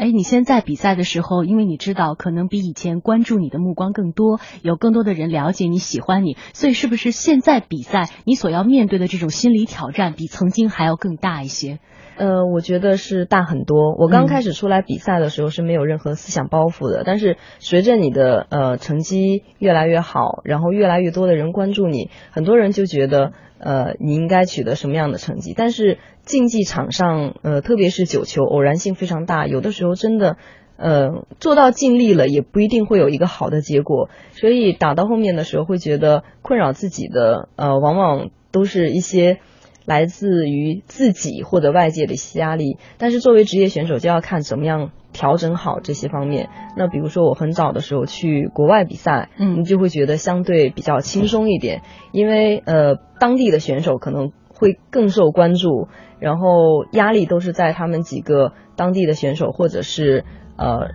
哎，你现在比赛的时候，因为你知道可能比以前关注你的目光更多，有更多的人了解你喜欢你，所以是不是现在比赛你所要面对的这种心理挑战比曾经还要更大一些？呃，我觉得是大很多。我刚开始出来比赛的时候是没有任何思想包袱的，但是随着你的呃成绩越来越好，然后越来越多的人关注你，很多人就觉得呃你应该取得什么样的成绩。但是竞技场上，呃，特别是九球，偶然性非常大，有的时候真的呃做到尽力了，也不一定会有一个好的结果。所以打到后面的时候，会觉得困扰自己的呃，往往都是一些。来自于自己或者外界的一些压力，但是作为职业选手就要看怎么样调整好这些方面。那比如说我很早的时候去国外比赛，嗯，你就会觉得相对比较轻松一点，因为呃当地的选手可能会更受关注，然后压力都是在他们几个当地的选手或者是呃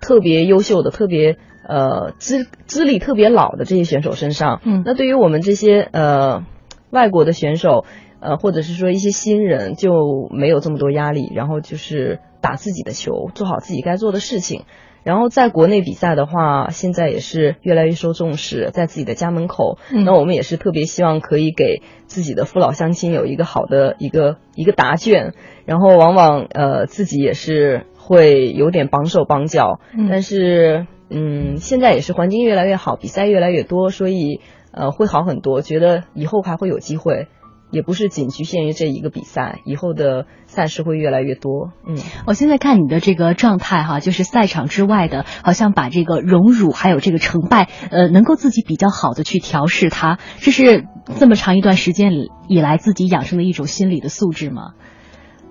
特别优秀的、特别呃资资历特别老的这些选手身上。嗯，那对于我们这些呃外国的选手。呃，或者是说一些新人就没有这么多压力，然后就是打自己的球，做好自己该做的事情。然后在国内比赛的话，现在也是越来越受重视，在自己的家门口，那我们也是特别希望可以给自己的父老乡亲有一个好的一个一个答卷。然后往往呃自己也是会有点绑手绑脚，但是嗯现在也是环境越来越好，比赛越来越多，所以呃会好很多，觉得以后还会有机会。也不是仅局限于这一个比赛，以后的赛事会越来越多。嗯，我现在看你的这个状态哈，就是赛场之外的，好像把这个荣辱还有这个成败，呃，能够自己比较好的去调试它，这是这么长一段时间以来自己养成的一种心理的素质吗？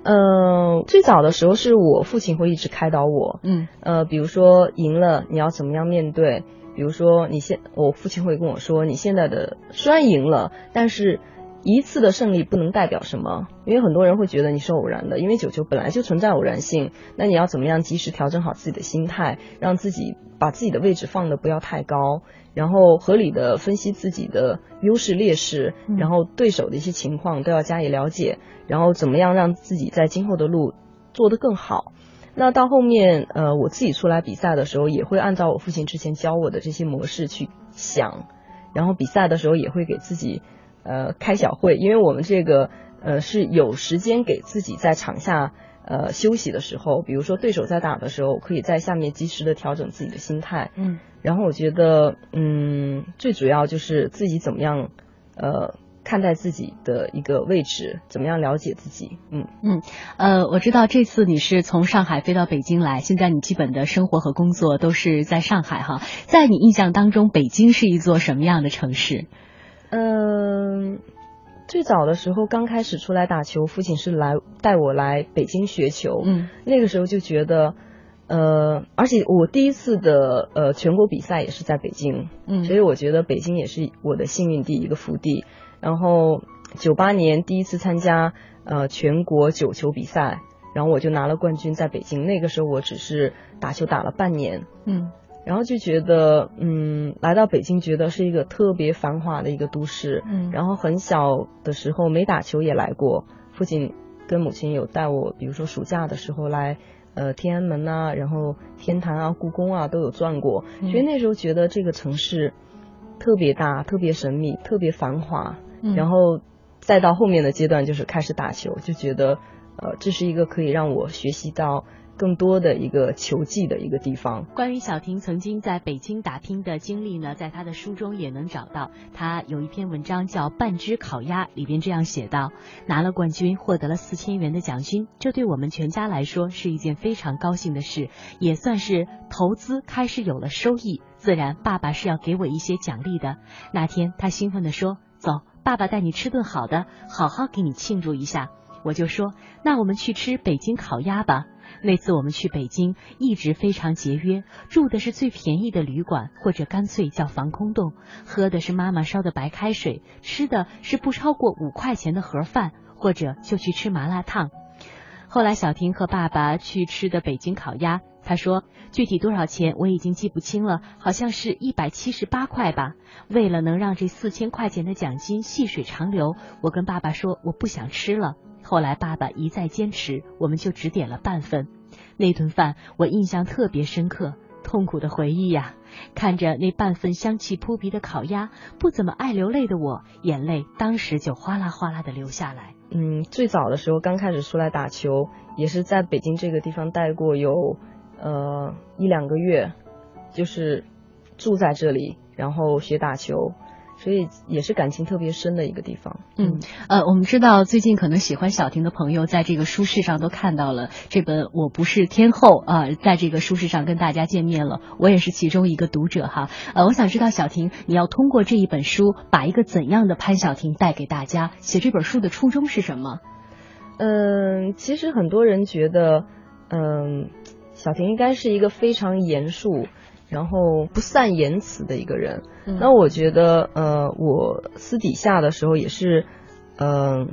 呃，最早的时候是我父亲会一直开导我，嗯，呃，比如说赢了你要怎么样面对，比如说你现我父亲会跟我说，你现在的虽然赢了，但是。一次的胜利不能代表什么，因为很多人会觉得你是偶然的，因为九球本来就存在偶然性。那你要怎么样及时调整好自己的心态，让自己把自己的位置放的不要太高，然后合理的分析自己的优势劣势，然后对手的一些情况都要加以了解，然后怎么样让自己在今后的路做得更好。那到后面，呃，我自己出来比赛的时候，也会按照我父亲之前教我的这些模式去想，然后比赛的时候也会给自己。呃，开小会，因为我们这个呃是有时间给自己在场下呃休息的时候，比如说对手在打的时候，可以在下面及时的调整自己的心态。嗯，然后我觉得，嗯，最主要就是自己怎么样呃看待自己的一个位置，怎么样了解自己。嗯嗯，呃，我知道这次你是从上海飞到北京来，现在你基本的生活和工作都是在上海哈，在你印象当中，北京是一座什么样的城市？嗯，最早的时候刚开始出来打球，父亲是来带我来北京学球。嗯，那个时候就觉得，呃，而且我第一次的呃全国比赛也是在北京。嗯，所以我觉得北京也是我的幸运地一个福地。然后九八年第一次参加呃全国九球比赛，然后我就拿了冠军在北京。那个时候我只是打球打了半年。嗯。然后就觉得，嗯，来到北京，觉得是一个特别繁华的一个都市。嗯，然后很小的时候没打球也来过，父亲跟母亲有带我，比如说暑假的时候来，呃，天安门啊，然后天坛啊，故宫啊都有转过。所以那时候觉得这个城市特别大，特别神秘，特别繁华。嗯然后再到后面的阶段，就是开始打球，就觉得，呃，这是一个可以让我学习到。更多的一个球技的一个地方。关于小婷曾经在北京打拼的经历呢，在她的书中也能找到。她有一篇文章叫《半只烤鸭》，里边这样写道：拿了冠军，获得了四千元的奖金，这对我们全家来说是一件非常高兴的事，也算是投资开始有了收益。自然，爸爸是要给我一些奖励的。那天，他兴奋地说：“走，爸爸带你吃顿好的，好好给你庆祝一下。”我就说：“那我们去吃北京烤鸭吧。”那次我们去北京，一直非常节约，住的是最便宜的旅馆，或者干脆叫防空洞，喝的是妈妈烧的白开水，吃的是不超过五块钱的盒饭，或者就去吃麻辣烫。后来小婷和爸爸去吃的北京烤鸭，他说具体多少钱我已经记不清了，好像是一百七十八块吧。为了能让这四千块钱的奖金细水长流，我跟爸爸说我不想吃了。后来爸爸一再坚持，我们就只点了半份。那顿饭我印象特别深刻，痛苦的回忆呀。看着那半份香气扑鼻的烤鸭，不怎么爱流泪的我，眼泪当时就哗啦哗啦的流下来。嗯，最早的时候刚开始出来打球，也是在北京这个地方待过有呃一两个月，就是住在这里，然后学打球。所以也是感情特别深的一个地方。嗯，呃，我们知道最近可能喜欢小婷的朋友，在这个书市上都看到了这本《我不是天后》啊，在这个书市上跟大家见面了。我也是其中一个读者哈。呃，我想知道小婷，你要通过这一本书，把一个怎样的潘晓婷带给大家？写这本书的初衷是什么？嗯，其实很多人觉得，嗯，小婷应该是一个非常严肃。然后不善言辞的一个人，那我觉得，呃，我私底下的时候也是，嗯，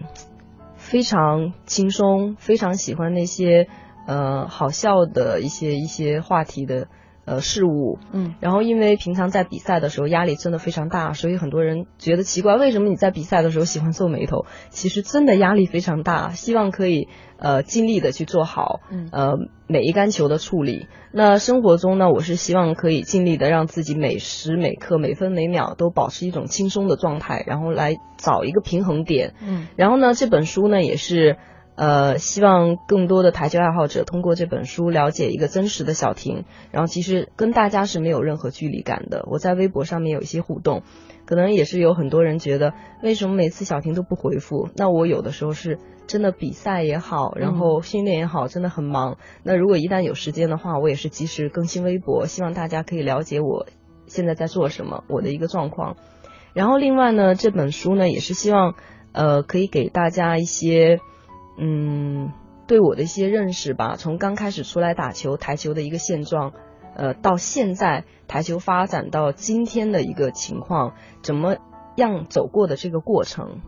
非常轻松，非常喜欢那些，呃，好笑的一些一些话题的。呃，事物，嗯，然后因为平常在比赛的时候压力真的非常大，所以很多人觉得奇怪，为什么你在比赛的时候喜欢皱眉头？其实真的压力非常大，希望可以呃尽力的去做好，嗯，呃每一杆球的处理。那生活中呢，我是希望可以尽力的让自己每时每刻每分每秒都保持一种轻松的状态，然后来找一个平衡点，嗯，然后呢，这本书呢也是。呃，希望更多的台球爱好者通过这本书了解一个真实的小婷，然后其实跟大家是没有任何距离感的。我在微博上面有一些互动，可能也是有很多人觉得为什么每次小婷都不回复？那我有的时候是真的比赛也好，然后训练也好，真的很忙。那如果一旦有时间的话，我也是及时更新微博，希望大家可以了解我现在在做什么，我的一个状况。然后另外呢，这本书呢也是希望呃可以给大家一些。嗯，对我的一些认识吧，从刚开始出来打球台球的一个现状，呃，到现在台球发展到今天的一个情况，怎么样走过的这个过程。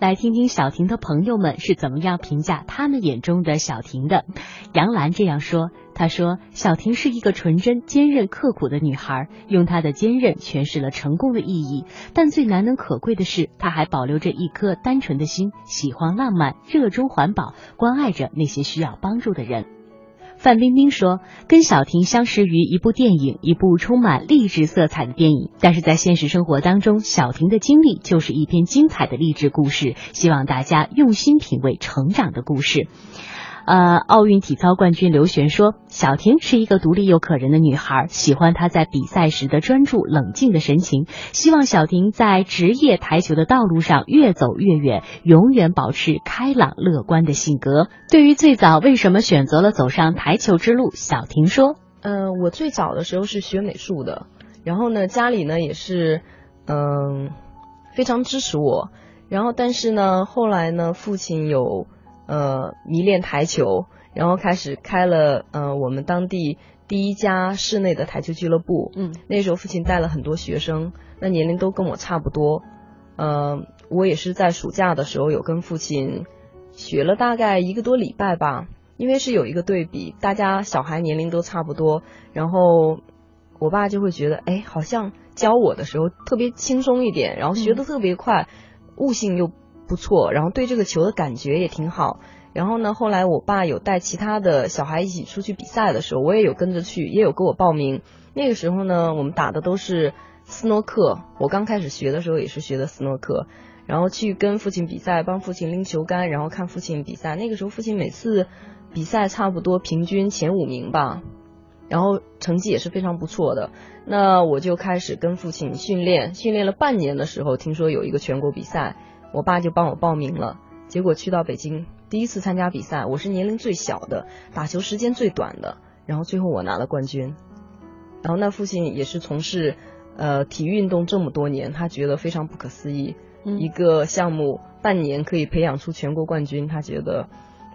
来听听小婷的朋友们是怎么样评价他们眼中的小婷的。杨澜这样说：“她说，小婷是一个纯真、坚韧、刻苦的女孩，用她的坚韧诠释了成功的意义。但最难能可贵的是，她还保留着一颗单纯的心，喜欢浪漫，热衷环保，关爱着那些需要帮助的人。”范冰冰说：“跟小婷相识于一部电影，一部充满励志色彩的电影。但是在现实生活当中，小婷的经历就是一篇精彩的励志故事。希望大家用心品味成长的故事。”呃，奥运体操冠军刘璇说：“小婷是一个独立又可人的女孩，喜欢她在比赛时的专注、冷静的神情。希望小婷在职业台球的道路上越走越远，永远保持开朗乐观的性格。”对于最早为什么选择了走上台球之路，小婷说：“嗯，我最早的时候是学美术的，然后呢，家里呢也是嗯非常支持我，然后但是呢，后来呢，父亲有。”呃，迷恋台球，然后开始开了呃我们当地第一家室内的台球俱乐部。嗯，那时候父亲带了很多学生，那年龄都跟我差不多。呃，我也是在暑假的时候有跟父亲学了大概一个多礼拜吧，因为是有一个对比，大家小孩年龄都差不多，然后我爸就会觉得，哎，好像教我的时候特别轻松一点，然后学的特别快，悟性又。不错，然后对这个球的感觉也挺好。然后呢，后来我爸有带其他的小孩一起出去比赛的时候，我也有跟着去，也有给我报名。那个时候呢，我们打的都是斯诺克。我刚开始学的时候也是学的斯诺克，然后去跟父亲比赛，帮父亲拎球杆，然后看父亲比赛。那个时候父亲每次比赛差不多平均前五名吧，然后成绩也是非常不错的。那我就开始跟父亲训练，训练了半年的时候，听说有一个全国比赛。我爸就帮我报名了，结果去到北京，第一次参加比赛，我是年龄最小的，打球时间最短的，然后最后我拿了冠军。然后那父亲也是从事呃体育运动这么多年，他觉得非常不可思议，一个项目半年可以培养出全国冠军，他觉得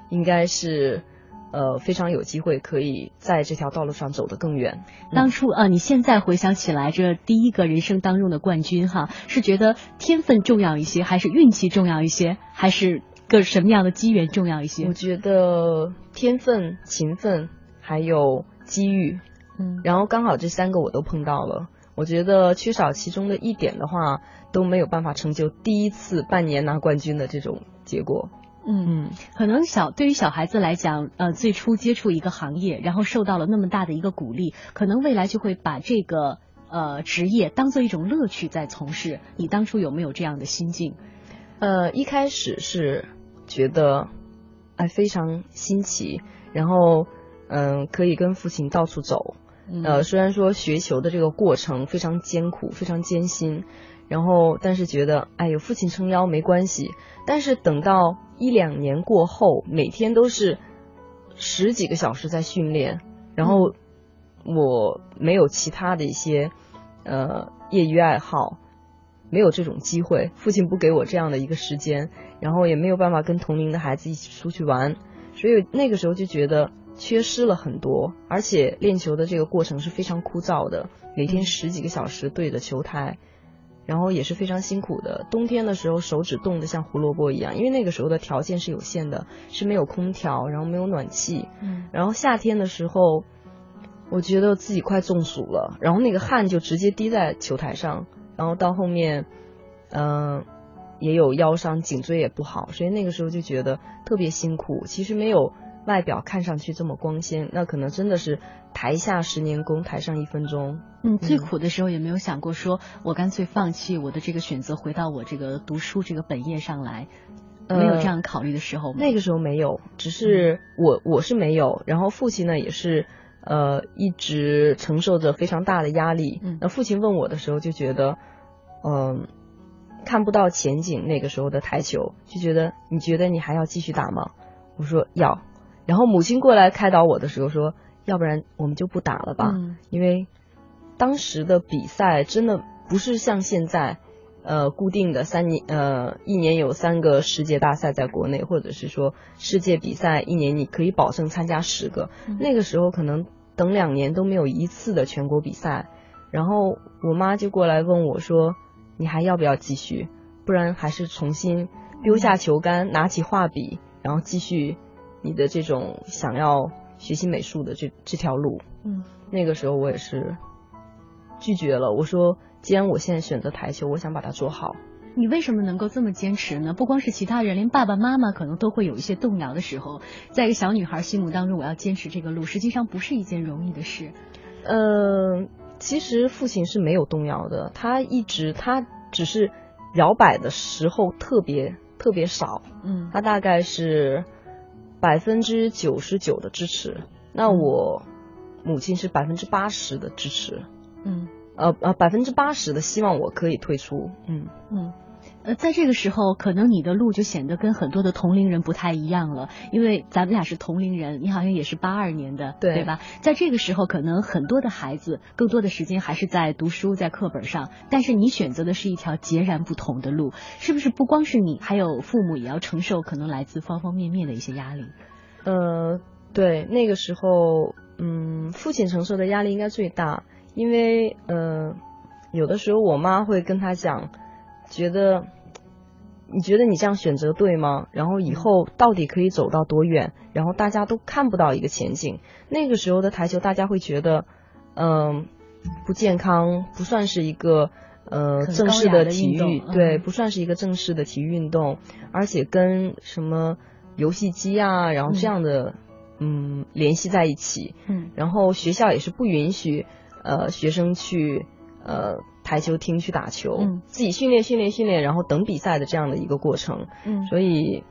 应该是。呃，非常有机会可以在这条道路上走得更远。当初啊，你现在回想起来，这第一个人生当中的冠军哈，是觉得天分重要一些，还是运气重要一些，还是个什么样的机缘重要一些？我觉得天分、勤奋还有机遇，嗯，然后刚好这三个我都碰到了。我觉得缺少其中的一点的话，都没有办法成就第一次半年拿冠军的这种结果。嗯，可能小对于小孩子来讲，呃，最初接触一个行业，然后受到了那么大的一个鼓励，可能未来就会把这个呃职业当做一种乐趣在从事。你当初有没有这样的心境？呃，一开始是觉得哎非常新奇，然后嗯可以跟父亲到处走。呃，虽然说学球的这个过程非常艰苦，非常艰辛，然后但是觉得哎有父亲撑腰没关系。但是等到一两年过后，每天都是十几个小时在训练，然后我没有其他的一些呃业余爱好，没有这种机会，父亲不给我这样的一个时间，然后也没有办法跟同龄的孩子一起出去玩，所以那个时候就觉得。缺失了很多，而且练球的这个过程是非常枯燥的，每天十几个小时对着球台，然后也是非常辛苦的。冬天的时候手指冻得像胡萝卜一样，因为那个时候的条件是有限的，是没有空调，然后没有暖气。嗯。然后夏天的时候，我觉得自己快中暑了，然后那个汗就直接滴在球台上，然后到后面，嗯，也有腰伤，颈椎也不好，所以那个时候就觉得特别辛苦。其实没有。外表看上去这么光鲜，那可能真的是台下十年功，台上一分钟。嗯，最苦的时候也没有想过说，我干脆放弃我的这个选择，回到我这个读书这个本业上来，没有这样考虑的时候吗？那个时候没有，只是我我是没有，然后父亲呢也是，呃，一直承受着非常大的压力。那父亲问我的时候就觉得，嗯，看不到前景。那个时候的台球就觉得，你觉得你还要继续打吗？我说要。然后母亲过来开导我的时候说：“要不然我们就不打了吧，因为当时的比赛真的不是像现在，呃，固定的三年，呃，一年有三个世界大赛在国内，或者是说世界比赛一年你可以保证参加十个。那个时候可能等两年都没有一次的全国比赛。然后我妈就过来问我说：你还要不要继续？不然还是重新丢下球杆，拿起画笔，然后继续。”你的这种想要学习美术的这这条路，嗯，那个时候我也是拒绝了。我说，既然我现在选择台球，我想把它做好。你为什么能够这么坚持呢？不光是其他人，连爸爸妈妈可能都会有一些动摇的时候。在一个小女孩心目当中，我要坚持这个路，实际上不是一件容易的事。嗯，其实父亲是没有动摇的，他一直他只是摇摆的时候特别特别少。嗯，他大概是。百分之九十九的支持，那我母亲是百分之八十的支持，嗯，呃呃，百分之八十的希望我可以退出，嗯。嗯。呃，在这个时候，可能你的路就显得跟很多的同龄人不太一样了，因为咱们俩是同龄人，你好像也是八二年的，对吧？在这个时候，可能很多的孩子更多的时间还是在读书，在课本上，但是你选择的是一条截然不同的路，是不是？不光是你，还有父母也要承受可能来自方方面面的一些压力。呃，对，那个时候，嗯，父亲承受的压力应该最大，因为，呃，有的时候我妈会跟他讲。觉得，你觉得你这样选择对吗？然后以后到底可以走到多远？然后大家都看不到一个前景。那个时候的台球，大家会觉得，嗯，不健康，不算是一个呃正式的体育，对，不算是一个正式的体育运动，而且跟什么游戏机啊，然后这样的嗯联系在一起。嗯，然后学校也是不允许呃学生去呃。台球厅去打球，自己训练训练训练，然后等比赛的这样的一个过程。嗯，所以，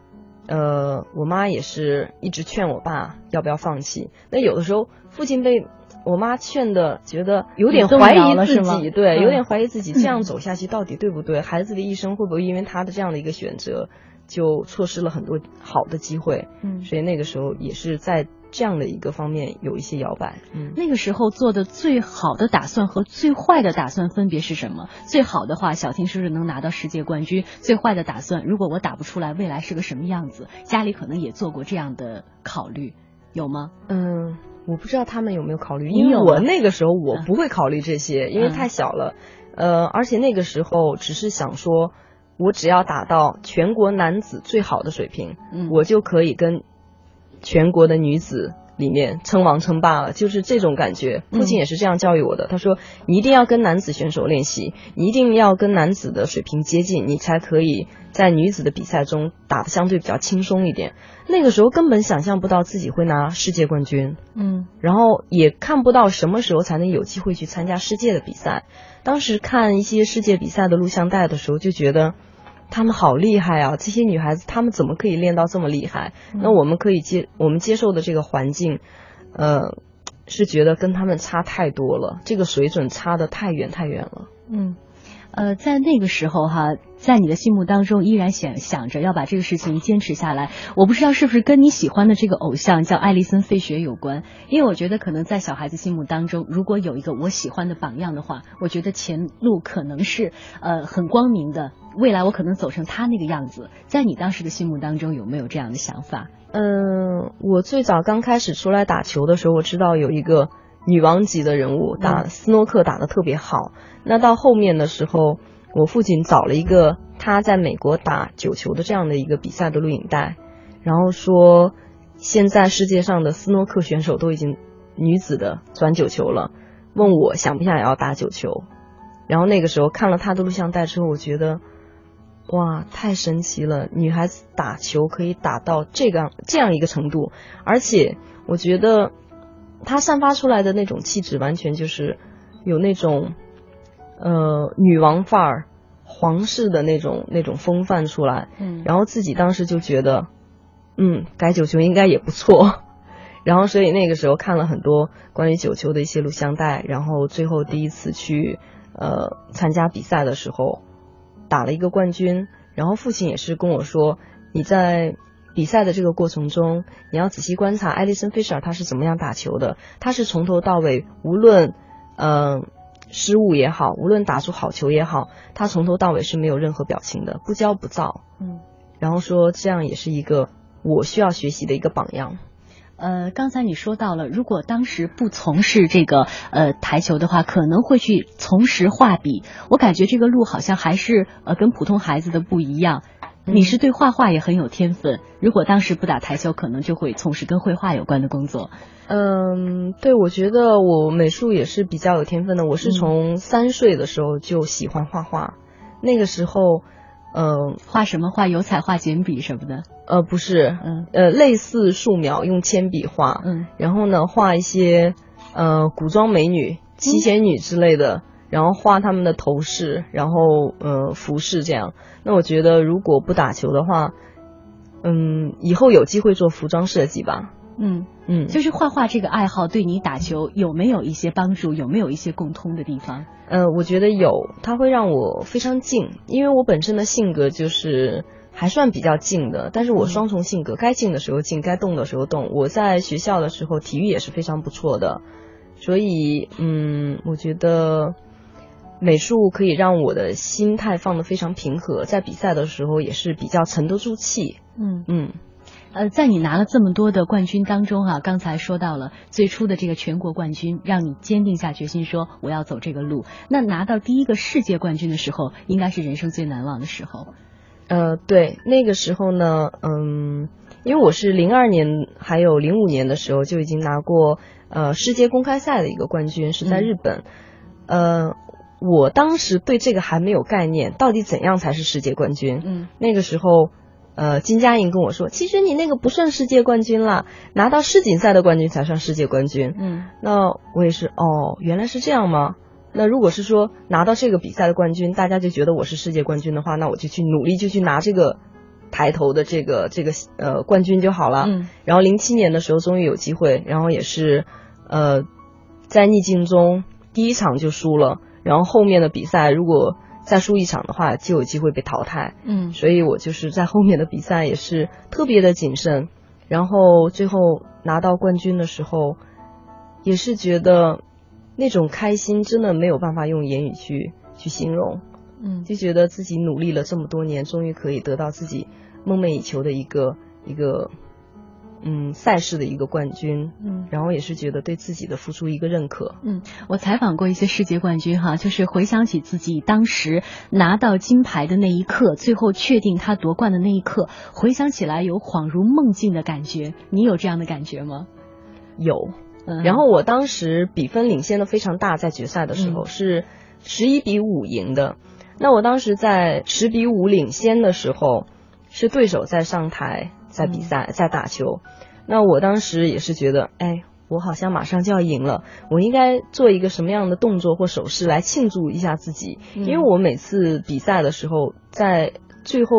呃，我妈也是一直劝我爸要不要放弃。那有的时候，父亲被我妈劝的，觉得有点怀疑自己，对，有点怀疑自己这样走下去到底对不对？孩子的一生会不会因为他的这样的一个选择，就错失了很多好的机会？嗯，所以那个时候也是在。这样的一个方面有一些摇摆。嗯，那个时候做的最好的打算和最坏的打算分别是什么？最好的话，小婷是不是能拿到世界冠军？最坏的打算，如果我打不出来，未来是个什么样子？家里可能也做过这样的考虑，有吗？嗯，我不知道他们有没有考虑，因为我那个时候我不会考虑这些，因为太小了。呃，而且那个时候只是想说，我只要打到全国男子最好的水平，嗯，我就可以跟。全国的女子里面称王称霸了，就是这种感觉。父亲也是这样教育我的，他说你一定要跟男子选手练习，你一定要跟男子的水平接近，你才可以在女子的比赛中打得相对比较轻松一点。那个时候根本想象不到自己会拿世界冠军，嗯，然后也看不到什么时候才能有机会去参加世界的比赛。当时看一些世界比赛的录像带的时候，就觉得。他们好厉害啊！这些女孩子，她们怎么可以练到这么厉害？那我们可以接我们接受的这个环境，呃，是觉得跟她们差太多了，这个水准差的太远太远了。嗯。呃，在那个时候哈，在你的心目当中依然想想着要把这个事情坚持下来。我不知道是不是跟你喜欢的这个偶像叫艾丽森·费雪有关，因为我觉得可能在小孩子心目当中，如果有一个我喜欢的榜样的话，我觉得前路可能是呃很光明的，未来我可能走成他那个样子。在你当时的心目当中，有没有这样的想法？嗯，我最早刚开始出来打球的时候，我知道有一个。女王级的人物打斯诺克打得特别好，那到后面的时候，我父亲找了一个他在美国打九球的这样的一个比赛的录影带，然后说现在世界上的斯诺克选手都已经女子的转九球了，问我想不想也要打九球，然后那个时候看了他的录像带之后，我觉得哇太神奇了，女孩子打球可以打到这个这样一个程度，而且我觉得。她散发出来的那种气质，完全就是有那种呃女王范儿、皇室的那种那种风范出来。嗯，然后自己当时就觉得，嗯，改九球应该也不错。然后所以那个时候看了很多关于九球的一些录像带，然后最后第一次去呃参加比赛的时候，打了一个冠军。然后父亲也是跟我说，你在。比赛的这个过程中，你要仔细观察艾利森·费舍尔他是怎么样打球的。他是从头到尾，无论嗯失误也好，无论打出好球也好，他从头到尾是没有任何表情的，不骄不躁。嗯，然后说这样也是一个我需要学习的一个榜样。呃，刚才你说到了，如果当时不从事这个呃台球的话，可能会去从事画笔。我感觉这个路好像还是呃跟普通孩子的不一样。你是对画画也很有天分，如果当时不打台球，可能就会从事跟绘画有关的工作。嗯，对，我觉得我美术也是比较有天分的。我是从三岁的时候就喜欢画画，那个时候，嗯，画什么？画油彩、画简笔什么的？呃，不是，嗯，呃，类似素描，用铅笔画，嗯，然后呢，画一些呃古装美女、七仙女之类的。然后画他们的头饰，然后呃服饰这样。那我觉得如果不打球的话，嗯，以后有机会做服装设计吧。嗯嗯，就是画画这个爱好对你打球有没有一些帮助？有没有一些共通的地方？呃，我觉得有，它会让我非常静，因为我本身的性格就是还算比较静的。但是我双重性格，该静的时候静，该动的时候动。我在学校的时候体育也是非常不错的，所以嗯，我觉得。美术可以让我的心态放得非常平和，在比赛的时候也是比较沉得住气。嗯嗯，呃，在你拿了这么多的冠军当中哈，刚才说到了最初的这个全国冠军，让你坚定下决心说我要走这个路。那拿到第一个世界冠军的时候，应该是人生最难忘的时候。呃，对，那个时候呢，嗯，因为我是零二年还有零五年的时候就已经拿过呃世界公开赛的一个冠军，是在日本，呃。我当时对这个还没有概念，到底怎样才是世界冠军？嗯，那个时候，呃，金佳颖跟我说，其实你那个不算世界冠军了，拿到世锦赛的冠军才算世界冠军。嗯，那我也是，哦，原来是这样吗？那如果是说拿到这个比赛的冠军，大家就觉得我是世界冠军的话，那我就去努力，就去拿这个抬头的这个这个呃冠军就好了。嗯，然后零七年的时候终于有机会，然后也是呃在逆境中第一场就输了。然后后面的比赛，如果再输一场的话，就有机会被淘汰。嗯，所以我就是在后面的比赛也是特别的谨慎。然后最后拿到冠军的时候，也是觉得那种开心真的没有办法用言语去去形容。嗯，就觉得自己努力了这么多年，终于可以得到自己梦寐以求的一个一个。嗯，赛事的一个冠军，嗯，然后也是觉得对自己的付出一个认可，嗯，我采访过一些世界冠军哈，就是回想起自己当时拿到金牌的那一刻，最后确定他夺冠的那一刻，回想起来有恍如梦境的感觉，你有这样的感觉吗？有。嗯然后我当时比分领先的非常大，在决赛的时候是十一比五赢的。那我当时在十比五领先的时候，是对手在上台在比赛在打球。那我当时也是觉得，哎，我好像马上就要赢了，我应该做一个什么样的动作或手势来庆祝一下自己？因为我每次比赛的时候，在最后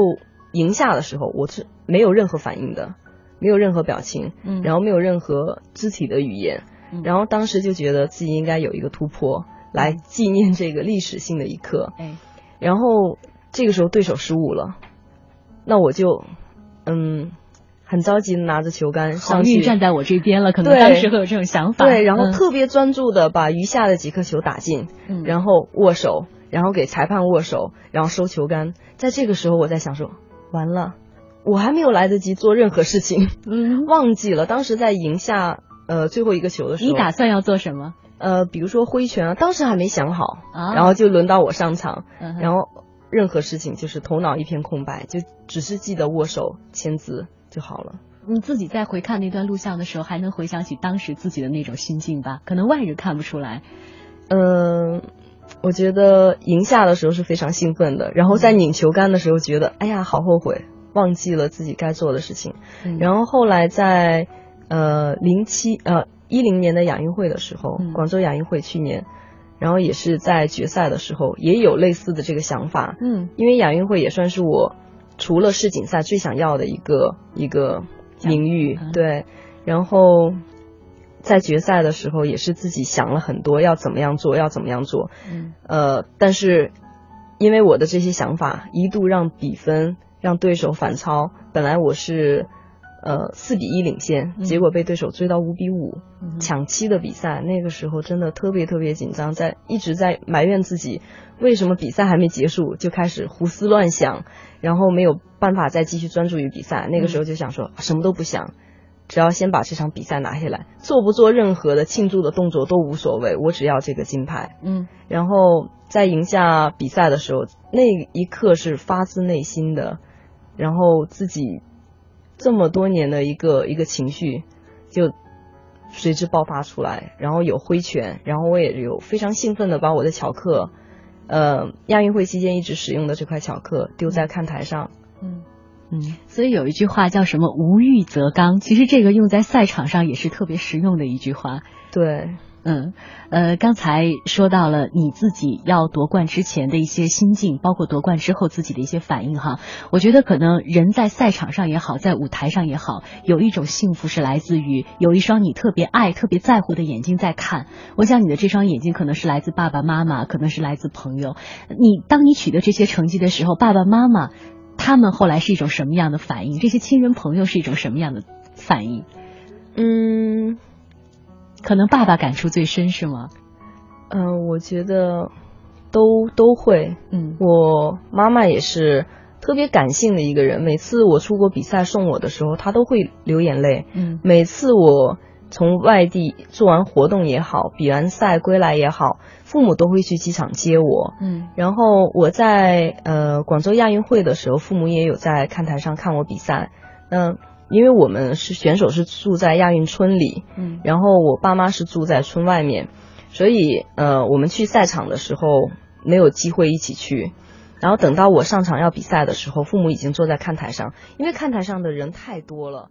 赢下的时候，我是没有任何反应的。没有任何表情，嗯，然后没有任何肢体的语言，然后当时就觉得自己应该有一个突破，来纪念这个历史性的一刻。哎，然后这个时候对手失误了，那我就嗯很着急的拿着球杆上去，站在我这边了，可能当时会有这种想法。对，然后特别专注的把余下的几颗球打进，然后握手，然后给裁判握手，然后收球杆。在这个时候，我在想说，完了。我还没有来得及做任何事情，嗯，忘记了。当时在赢下呃最后一个球的时候，你打算要做什么？呃，比如说挥拳啊，当时还没想好，然后就轮到我上场，然后任何事情就是头脑一片空白，就只是记得握手签字就好了。你自己在回看那段录像的时候，还能回想起当时自己的那种心境吧？可能外人看不出来。嗯，我觉得赢下的时候是非常兴奋的，然后在拧球杆的时候觉得，哎呀，好后悔。忘记了自己该做的事情，然后后来在呃零七呃一零年的亚运会的时候，广州亚运会去年，然后也是在决赛的时候也有类似的这个想法，嗯，因为亚运会也算是我除了世锦赛最想要的一个一个名誉，对，然后在决赛的时候也是自己想了很多要怎么样做，要怎么样做，嗯，呃，但是因为我的这些想法一度让比分。让对手反超，本来我是，呃四比一领先，结果被对手追到五比五，抢七的比赛，那个时候真的特别特别紧张，在一直在埋怨自己，为什么比赛还没结束就开始胡思乱想，然后没有办法再继续专注于比赛，那个时候就想说什么都不想，只要先把这场比赛拿下来，做不做任何的庆祝的动作都无所谓，我只要这个金牌，嗯，然后在赢下比赛的时候，那一刻是发自内心的。然后自己这么多年的一个一个情绪就随之爆发出来，然后有挥拳，然后我也有非常兴奋的把我的巧克，呃，亚运会期间一直使用的这块巧克丢在看台上。嗯嗯，所以有一句话叫什么“无欲则刚”，其实这个用在赛场上也是特别实用的一句话。对。嗯，呃，刚才说到了你自己要夺冠之前的一些心境，包括夺冠之后自己的一些反应哈。我觉得可能人在赛场上也好，在舞台上也好，有一种幸福是来自于有一双你特别爱、特别在乎的眼睛在看。我想你的这双眼睛可能是来自爸爸妈妈，可能是来自朋友。你当你取得这些成绩的时候，爸爸妈妈他们后来是一种什么样的反应？这些亲人朋友是一种什么样的反应？嗯。可能爸爸感触最深是吗？嗯，我觉得都都会。嗯，我妈妈也是特别感性的一个人。每次我出国比赛送我的时候，她都会流眼泪。嗯，每次我从外地做完活动也好，比完赛归来也好，父母都会去机场接我。嗯，然后我在呃广州亚运会的时候，父母也有在看台上看我比赛。嗯。因为我们是选手，是住在亚运村里，嗯，然后我爸妈是住在村外面，所以呃，我们去赛场的时候没有机会一起去，然后等到我上场要比赛的时候，父母已经坐在看台上，因为看台上的人太多了。